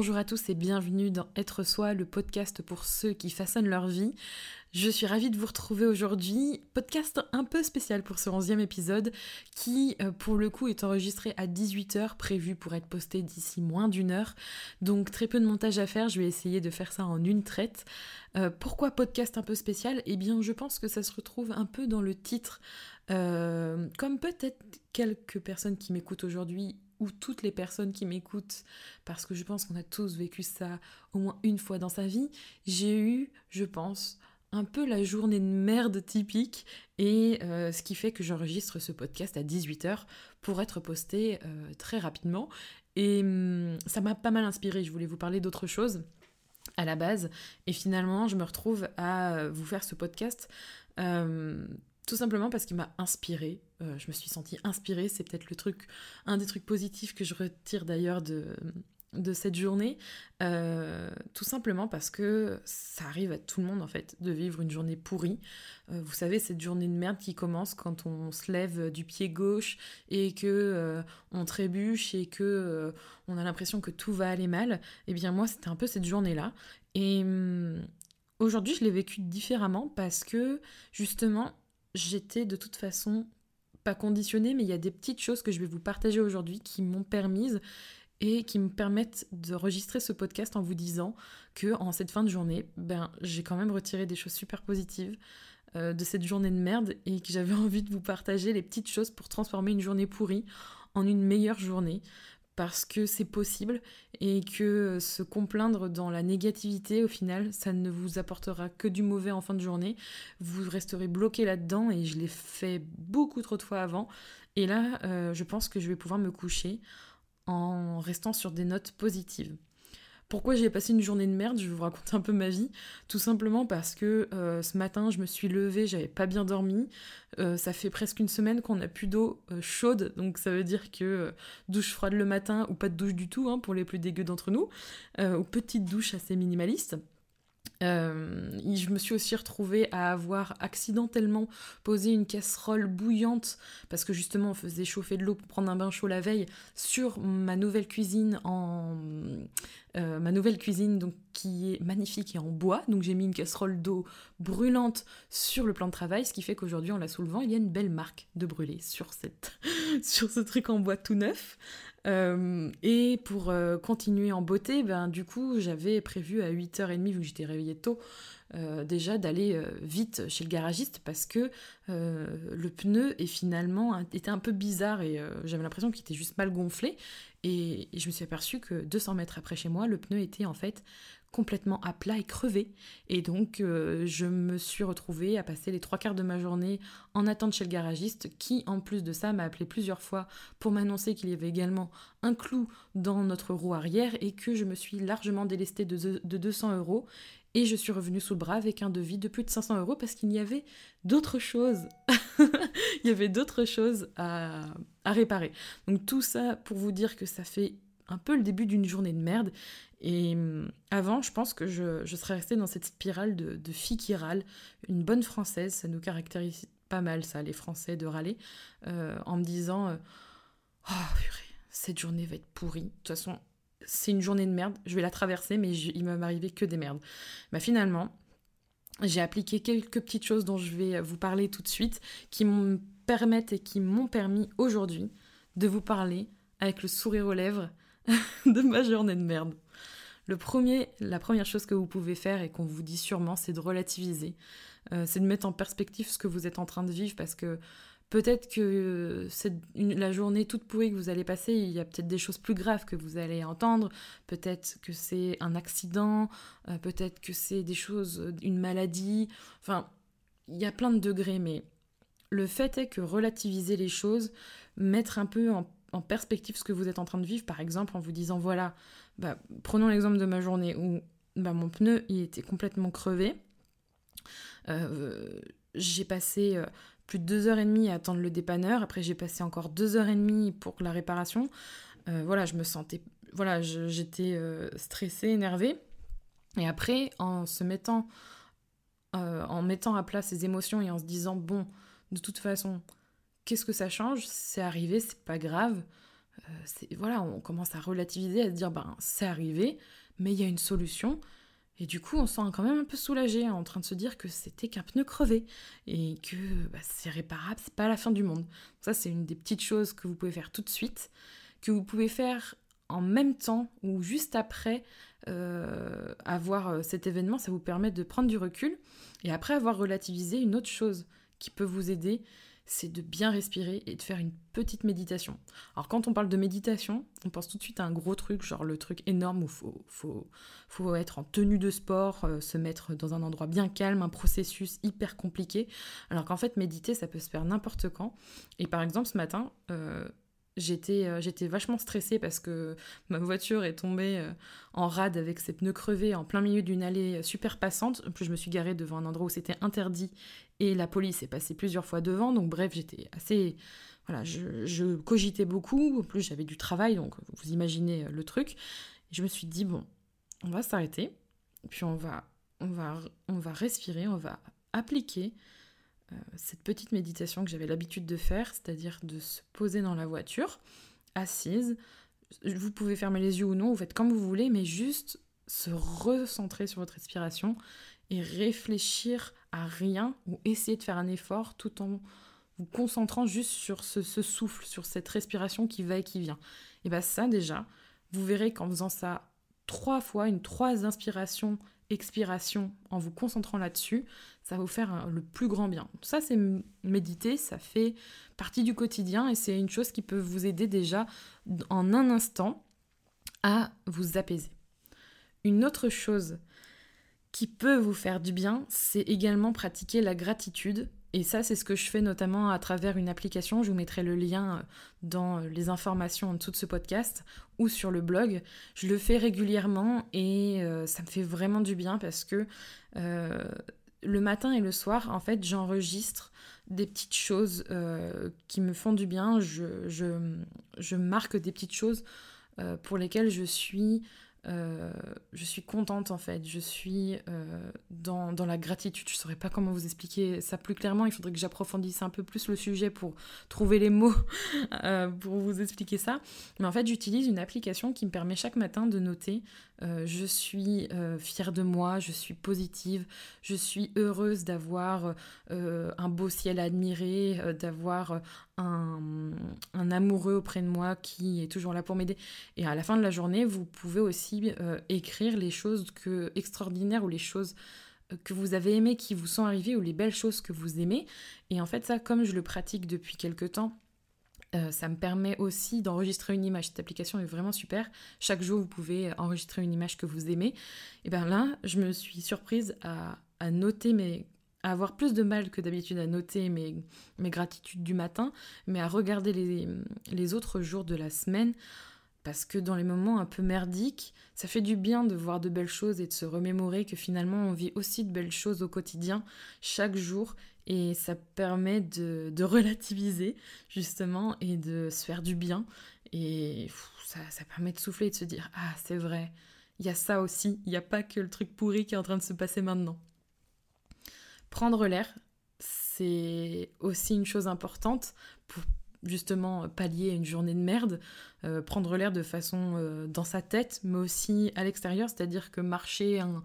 Bonjour à tous et bienvenue dans Être Soi, le podcast pour ceux qui façonnent leur vie. Je suis ravie de vous retrouver aujourd'hui. Podcast un peu spécial pour ce 11e épisode qui, euh, pour le coup, est enregistré à 18h, prévu pour être posté d'ici moins d'une heure. Donc très peu de montage à faire, je vais essayer de faire ça en une traite. Euh, pourquoi podcast un peu spécial? Eh bien, je pense que ça se retrouve un peu dans le titre. Euh, comme peut-être quelques personnes qui m'écoutent aujourd'hui ou toutes les personnes qui m'écoutent, parce que je pense qu'on a tous vécu ça au moins une fois dans sa vie, j'ai eu, je pense, un peu la journée de merde typique et euh, ce qui fait que j'enregistre ce podcast à 18h pour être posté euh, très rapidement. Et hum, ça m'a pas mal inspiré, je voulais vous parler d'autre chose à la base et finalement je me retrouve à vous faire ce podcast euh, tout simplement parce qu'il m'a inspiré. je me suis sentie inspirée, c'est peut-être le truc, un des trucs positifs que je retire d'ailleurs de, de cette journée, euh, tout simplement parce que ça arrive à tout le monde en fait de vivre une journée pourrie. Euh, vous savez cette journée de merde qui commence quand on se lève du pied gauche et que euh, on trébuche et que on a l'impression que tout va aller mal. Eh bien moi c'était un peu cette journée là et hum, aujourd'hui je l'ai vécu différemment parce que justement j'étais de toute façon pas conditionnée mais il y a des petites choses que je vais vous partager aujourd'hui qui m'ont permise et qui me permettent de enregistrer ce podcast en vous disant que en cette fin de journée, ben j'ai quand même retiré des choses super positives euh, de cette journée de merde et que j'avais envie de vous partager les petites choses pour transformer une journée pourrie en une meilleure journée parce que c'est possible et que se complaindre dans la négativité, au final, ça ne vous apportera que du mauvais en fin de journée. Vous resterez bloqué là-dedans et je l'ai fait beaucoup trop de fois avant. Et là, euh, je pense que je vais pouvoir me coucher en restant sur des notes positives. Pourquoi j'ai passé une journée de merde Je vous raconter un peu ma vie. Tout simplement parce que euh, ce matin, je me suis levée, j'avais pas bien dormi. Euh, ça fait presque une semaine qu'on n'a plus d'eau euh, chaude, donc ça veut dire que douche froide le matin ou pas de douche du tout hein, pour les plus dégueux d'entre nous, ou petite douche assez minimaliste. Euh, je me suis aussi retrouvée à avoir accidentellement posé une casserole bouillante parce que justement on faisait chauffer de l'eau pour prendre un bain chaud la veille sur ma nouvelle cuisine en euh, ma nouvelle cuisine qui est magnifique et en bois. Donc j'ai mis une casserole d'eau brûlante sur le plan de travail ce qui fait qu'aujourd'hui en la soulevant il y a une belle marque de brûlé sur cette sur ce truc en bois tout neuf euh, et pour euh, continuer en beauté, ben, du coup, j'avais prévu à 8h30, vu que j'étais réveillée tôt, euh, déjà d'aller vite chez le garagiste parce que le pneu est finalement était un peu bizarre et j'avais l'impression qu'il était juste mal gonflé. Et, et, je me suis aperçue que 200 mètres après chez moi, le pneu était en fait complètement à plat et crevé. Et donc, euh, je me suis retrouvée à passer les trois quarts de ma journée en attente chez le garagiste, qui, en plus de ça, m'a appelé plusieurs fois pour m'annoncer qu'il y avait également un clou dans notre roue arrière et que je me suis largement délestée de, 200 euros. Et je suis revenue sous le bras avec un devis de plus de 500 euros parce qu'il y avait d'autres choses. Il y avait d'autres choses à, à réparer. Donc tout ça pour vous dire que ça fait un peu le début d'une journée de merde. Et hum, avant, je pense que je, serais restée dans cette spirale de, de fille qui râle. Une bonne française, ça nous caractérise pas mal, ça, les Français, de râler, euh, en me disant euh, Oh, purée, cette journée va être pourrie. De toute façon, c'est une journée de merde, je vais la traverser, mais il va m'arriver que des merdes. Bah, finalement, j'ai appliqué quelques petites choses dont je vais vous parler tout de suite, qui me et qui m'ont permis aujourd'hui de vous parler avec le sourire aux lèvres de ma journée de merde. Le premier, la première chose que vous pouvez faire et qu'on vous dit sûrement, c'est de relativiser. Euh, c'est de mettre en perspective ce que vous êtes en train de vivre parce que peut-être que la journée toute pourrie que vous allez passer, il y a peut-être des choses plus graves que vous allez entendre. Peut-être que c'est un accident, euh, peut-être que c'est des choses, une maladie. Enfin, il y a plein de degrés, mais le fait est que relativiser les choses, mettre un peu en en perspective ce que vous êtes en train de vivre, par exemple en vous disant voilà, bah, prenons l'exemple de ma journée où bah, mon pneu il était complètement crevé. Euh, j'ai passé euh, plus de deux heures et demie à attendre le dépanneur. Après, j'ai passé encore deux heures et demie pour la réparation. Euh, voilà, je me sentais, voilà, j'étais stressée, énervée. Et après, en se mettant, en mettant à plat ses émotions et en se disant bon, de toute façon, qu'est-ce que ça change? C'est arrivé, c'est pas grave. voilà, on commence à relativiser, à se dire, ben, c'est arrivé, mais il y a une solution. Et du coup, on se sent quand même un peu soulagé en train de se dire que c'était qu'un pneu crevé et que bah, c'est réparable, c'est pas la fin du monde. Ça, c'est une des petites choses que vous pouvez faire tout de suite, que vous pouvez faire en même temps ou juste après euh, avoir euh, cet événement. Ça vous permet de prendre du recul et après avoir relativisé une autre chose qui peut vous aider c'est de bien respirer et de faire une petite méditation. Alors quand on parle de méditation, on pense tout de suite à un gros truc, genre le truc énorme où faut, faut, faut être en tenue de sport, euh, se mettre dans un endroit bien calme, un processus hyper compliqué. Alors qu'en fait, méditer, ça peut se faire n'importe quand. Et par exemple, ce matin, euh, j'étais euh, j'étais vachement stressée parce que ma voiture est tombée euh, en rade avec ses pneus crevés en plein milieu d'une allée euh, super passante. En plus, je me suis garée devant un endroit où c'était interdit et la police est passée plusieurs fois devant. Donc bref, j'étais assez... Voilà, je, cogitais beaucoup. En plus, j'avais du travail, donc vous imaginez le truc. je me suis dit, bon, on va s'arrêter. Puis on va, on, va, respirer, on va appliquer cette petite méditation que j'avais l'habitude de faire, c'est-à-dire de se poser dans la voiture, assise. Vous pouvez fermer les yeux ou non, vous faites comme vous voulez, mais juste se recentrer sur votre respiration et réfléchir à rien ou essayer de faire un effort tout en vous concentrant juste sur ce, souffle, sur cette respiration qui va et qui vient. Et bien ça déjà, vous verrez qu'en faisant ça trois fois, une trois inspirations expiration, en vous concentrant là-dessus, ça va vous faire le plus grand bien. Ça, c'est méditer, ça fait partie du quotidien et c'est une chose qui peut vous aider déjà en un instant à vous apaiser. Une autre chose qui peut vous faire du bien, c'est également pratiquer la gratitude et ça, c'est ce que je fais notamment à travers une application. Je vous mettrai le lien euh, dans les informations en dessous de ce podcast ou sur le blog. Je le fais régulièrement et euh, ça me fait vraiment du bien parce que euh, le matin et le soir, en fait, j'enregistre des petites choses qui me font du bien. Je, marque des petites choses pour lesquelles je suis euh, je suis contente en fait, je suis euh, dans, dans, la gratitude. Je ne saurais pas comment vous expliquer ça plus clairement, il faudrait que j'approfondisse un peu plus le sujet pour trouver les mots euh, pour vous expliquer ça. Mais en fait, j'utilise une application qui me permet chaque matin de noter je suis fière de moi, je suis positive, je suis heureuse d'avoir un beau ciel à admirer, d'avoir un, amoureux auprès de moi qui est toujours là pour m'aider. Et à la fin de la journée, vous pouvez aussi euh, écrire les choses que, extraordinaires ou les choses euh, que vous avez aimées qui vous sont arrivées ou les belles choses que vous aimez. Et en fait, ça, comme je le pratique depuis quelques temps, euh, ça me permet aussi d'enregistrer une image. Cette application est vraiment super. Chaque jour, vous pouvez enregistrer une image que vous aimez. Et bien là, je me suis surprise à, à noter mes à avoir plus de mal que d'habitude à noter mes, mes gratitudes du matin, mais à regarder les, les autres jours de la semaine, parce que dans les moments un peu merdiques, ça fait du bien de voir de belles choses et de se remémorer que finalement on vit aussi de belles choses au quotidien, chaque jour, et ça permet de, de relativiser justement et de se faire du bien, et ça, ça permet de souffler et de se dire, ah c'est vrai, il y a ça aussi, il n'y a pas que le truc pourri qui est en train de se passer maintenant. Prendre l'air, c'est aussi une chose importante pour justement pallier une journée de merde, euh, prendre l'air de façon euh, dans sa tête, mais aussi à l'extérieur, c'est-à-dire que marcher un,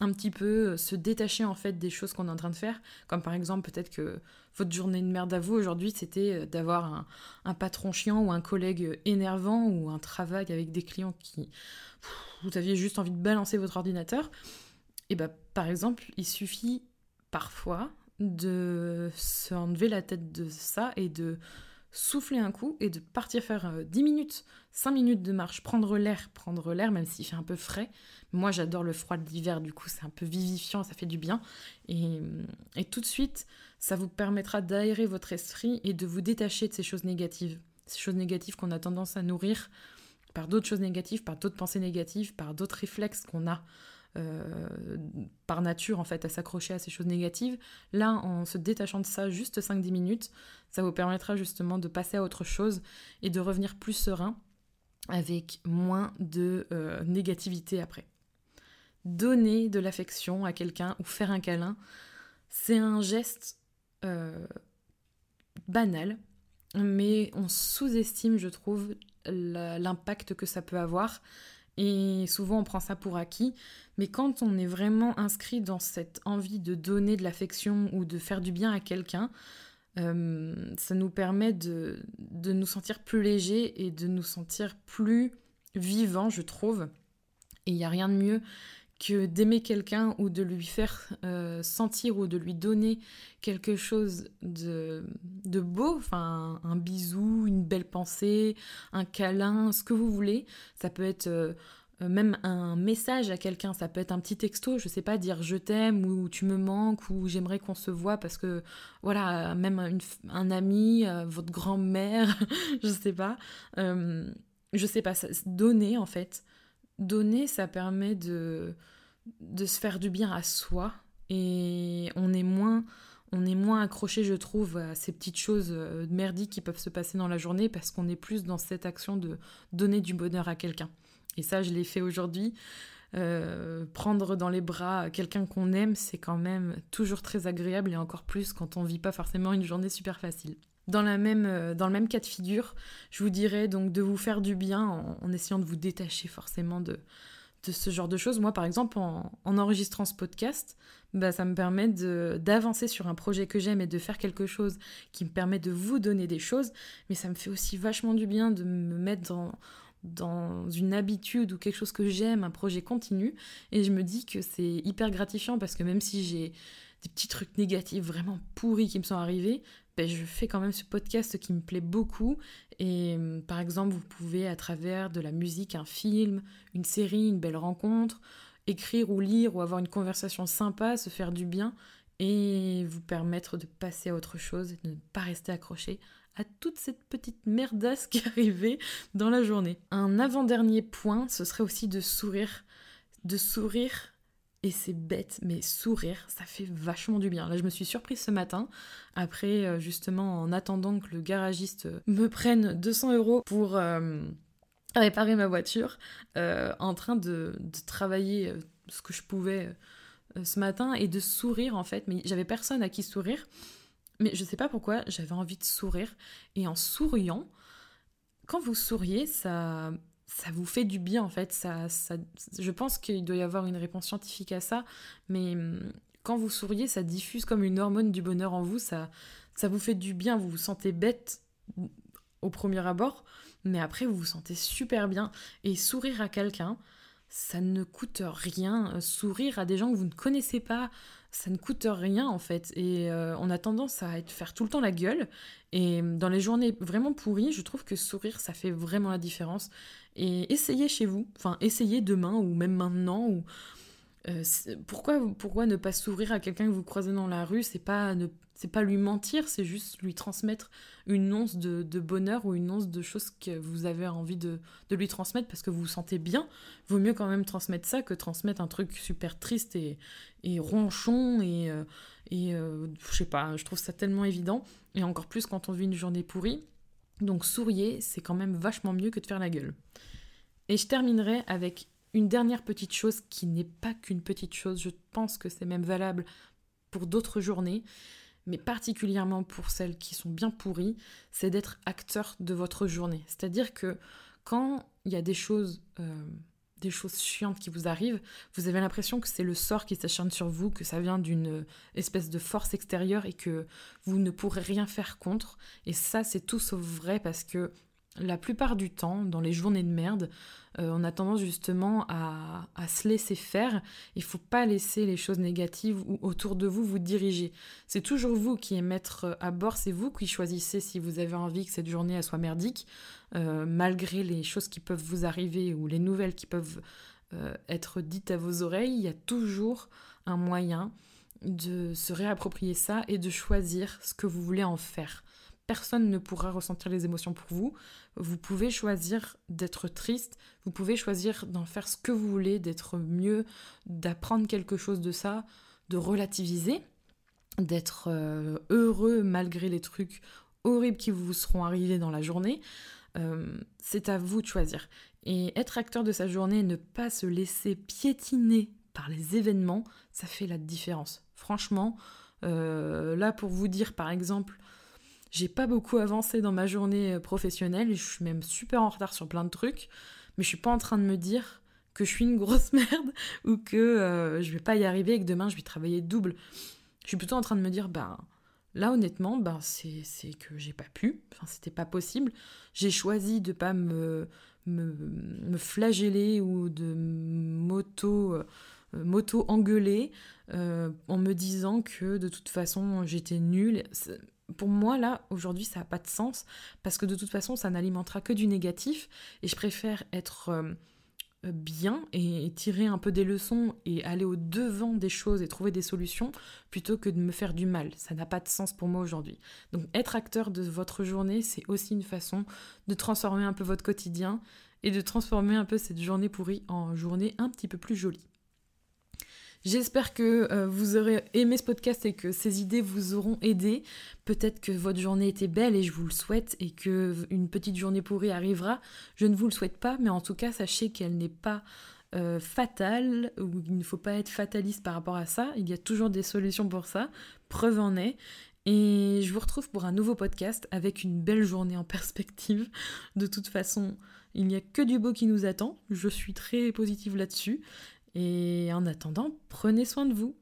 un, petit peu, euh, se détacher en fait des choses qu'on est en train de faire, comme par exemple peut-être que votre journée de merde à vous aujourd'hui, c'était d'avoir un, un, patron chiant ou un collègue énervant ou un travail avec des clients qui... vous aviez juste envie de balancer votre ordinateur. Et bah par exemple, il suffit parfois de s'enlever la tête de ça et de souffler un coup et de partir faire 10 euh, minutes, 5 minutes de marche, prendre l'air, prendre l'air même s'il fait un peu frais. Moi j'adore le froid de l'hiver, du coup c'est un peu vivifiant, ça fait du bien. Et, et tout de suite, ça vous permettra d'aérer votre esprit et de vous détacher de ces choses négatives. Ces choses négatives qu'on a tendance à nourrir par d'autres choses négatives, par d'autres pensées négatives, par d'autres réflexes qu'on a euh, par nature en fait à s'accrocher à ces choses négatives. Là, en se détachant de ça juste 5-10 minutes, ça vous permettra justement de passer à autre chose et de revenir plus serein avec moins de euh, négativité après. Donner de l'affection à quelqu'un ou faire un câlin, c'est un geste euh, banal, mais on sous-estime, je trouve, l'impact que ça peut avoir. Et souvent, on prend ça pour acquis. Mais quand on est vraiment inscrit dans cette envie de donner de l'affection ou de faire du bien à quelqu'un, euh, ça nous permet de, de, nous sentir plus légers et de nous sentir plus vivants, je trouve. Et il n'y a rien de mieux que d'aimer quelqu'un ou de lui faire euh, sentir ou de lui donner quelque chose de, de beau, enfin un bisou, une belle pensée, un câlin, ce que vous voulez. Ça peut être euh, même un message à quelqu'un, ça peut être un petit texto, je sais pas, dire je t'aime ou tu me manques ou j'aimerais qu'on se voit parce que voilà, même un ami, euh, votre grand-mère, je sais pas, je sais pas, donner en fait donner, ça permet de, de se faire du bien à soi et on est moins on est moins accroché, je trouve, à ces petites choses euh, merdiques qui peuvent se passer dans la journée parce qu'on est plus dans cette action de donner du bonheur à quelqu'un. Et ça, je l'ai fait aujourd'hui. Euh, prendre dans les bras quelqu'un qu'on aime, c'est quand même toujours très agréable et encore plus quand on vit pas forcément une journée super facile. Euh, dans le même cas de figure, je vous dirais donc de vous faire du bien en, essayant de vous détacher forcément de, de, ce genre de choses. Moi, par exemple, en, enregistrant ce podcast, bah, ça me permet d'avancer sur un projet que j'aime et de faire quelque chose qui me permet de vous donner des choses, mais ça me fait aussi vachement du bien de me mettre dans, dans une habitude ou quelque chose que j'aime, un projet continu, et je me dis que c'est hyper gratifiant parce que même si j'ai des petits trucs négatifs vraiment pourris qui me sont arrivés, ben, je fais quand même ce podcast qui me plaît beaucoup. Et hum, par exemple, vous pouvez, à travers de la musique, un film, une série, une belle rencontre, écrire ou lire ou avoir une conversation sympa, se faire du bien et vous permettre de passer à autre chose et de ne pas rester accroché à toute cette petite merdasse qui arrivait dans la journée. Un avant-dernier point, ce serait aussi de sourire. De sourire et c'est bête, mais sourire, ça fait vachement du bien. Là, je me suis surprise ce matin, après euh, justement en attendant que le garagiste me prenne 200 euros pour euh, réparer ma voiture, euh, en train de, travailler ce que je pouvais ce matin et de sourire en fait. Mais j'avais personne à qui sourire, mais je sais pas pourquoi, j'avais envie de sourire. Et en souriant, quand vous souriez, ça ça vous fait du bien en fait. Ça, ça, je pense qu'il doit y avoir une réponse scientifique à ça, mais hum, quand vous souriez, ça diffuse comme une hormone du bonheur en vous, ça, ça vous fait du bien, vous vous sentez bête au premier abord, mais après vous vous sentez super bien. Et sourire à quelqu'un, ça ne coûte rien. Sourire à des gens que vous ne connaissez pas, ça ne coûte rien en fait. Et euh, on a tendance à faire tout le temps la gueule. Et dans les journées vraiment pourries, je trouve que sourire, ça fait vraiment la différence. Et essayez chez vous, enfin essayez demain ou même maintenant. Euh, pourquoi, pourquoi ne pas sourire à quelqu'un que vous croisez dans la rue? C'est pas ne c'est pas lui mentir, c'est juste lui transmettre une once de, bonheur ou une once de choses que vous avez envie de, lui transmettre parce que vous vous sentez bien. Vaut mieux quand même transmettre ça que transmettre un truc super triste et, et ronchon et, euh, et euh, je sais pas, je trouve ça tellement évident. Et encore plus quand on vit une journée pourrie. Donc souriez, c'est quand même vachement mieux que de faire la gueule. Et je terminerai avec une dernière petite chose qui n'est pas qu'une petite chose, je pense que c'est même valable pour d'autres journées mais particulièrement pour celles qui sont bien pourries, c'est d'être acteur de votre journée. C'est-à-dire que quand il y a des choses, euh, des choses chiantes qui vous arrivent, vous avez l'impression que c'est le sort qui s'acharne sur vous, que ça vient d'une espèce de force extérieure et que vous ne pourrez rien faire contre. Et ça, c'est tout sauf vrai parce que la plupart du temps, dans les journées de merde, euh, on a tendance justement à, se laisser faire. Il faut pas laisser les choses négatives ou autour de vous vous diriger. C'est toujours vous qui êtes maître à bord, c'est vous qui choisissez si vous avez envie que cette journée soit merdique, euh, malgré les choses qui peuvent vous arriver ou les nouvelles qui peuvent euh, être dites à vos oreilles. Il y a toujours un moyen de se réapproprier ça et de choisir ce que vous voulez en faire personne ne pourra ressentir les émotions pour vous. Vous pouvez choisir d'être triste, vous pouvez choisir d'en faire ce que vous voulez, d'être mieux, d'apprendre quelque chose de ça, de relativiser, d'être euh, heureux malgré les trucs horribles qui vous seront arrivés dans la journée. Euh, c'est à vous de choisir. Et être acteur de sa journée ne pas se laisser piétiner par les événements, ça fait la différence. Franchement, euh, là pour vous dire par exemple, j'ai pas beaucoup avancé dans ma journée euh, professionnelle, je suis même super en retard sur plein de trucs, mais je suis pas en train de me dire que je suis une grosse merde ou que euh, je vais pas y arriver et que demain je vais travailler double. Je suis plutôt en train de me dire, bah là honnêtement, bah, c'est que j'ai pas pu, enfin c'était pas possible. J'ai choisi de pas me, me, flageller ou de m'auto euh, moto engueuler en me disant que de toute façon j'étais nulle. Pour moi, là, aujourd'hui, ça n'a pas de sens parce que de toute façon, ça n'alimentera que du négatif et je préfère être euh, bien et tirer un peu des leçons et aller au devant des choses et trouver des solutions plutôt que de me faire du mal. Ça n'a pas de sens pour moi aujourd'hui. Donc être acteur de votre journée, c'est aussi une façon de transformer un peu votre quotidien et de transformer un peu cette journée pourrie en journée un petit peu plus jolie. J'espère que euh, vous aurez aimé ce podcast et que ces idées vous auront aidé. Peut-être que votre journée était belle et je vous le souhaite et que une petite journée pourrie arrivera. Je ne vous le souhaite pas, mais en tout cas, sachez qu'elle n'est pas euh, fatale ou il ne faut pas être fataliste par rapport à ça. Il y a toujours des solutions pour ça. Preuve en est. Et je vous retrouve pour un nouveau podcast avec une belle journée en perspective. De toute façon, il n'y a que du beau qui nous attend. Je suis très positive là-dessus. Et en attendant, prenez soin de vous.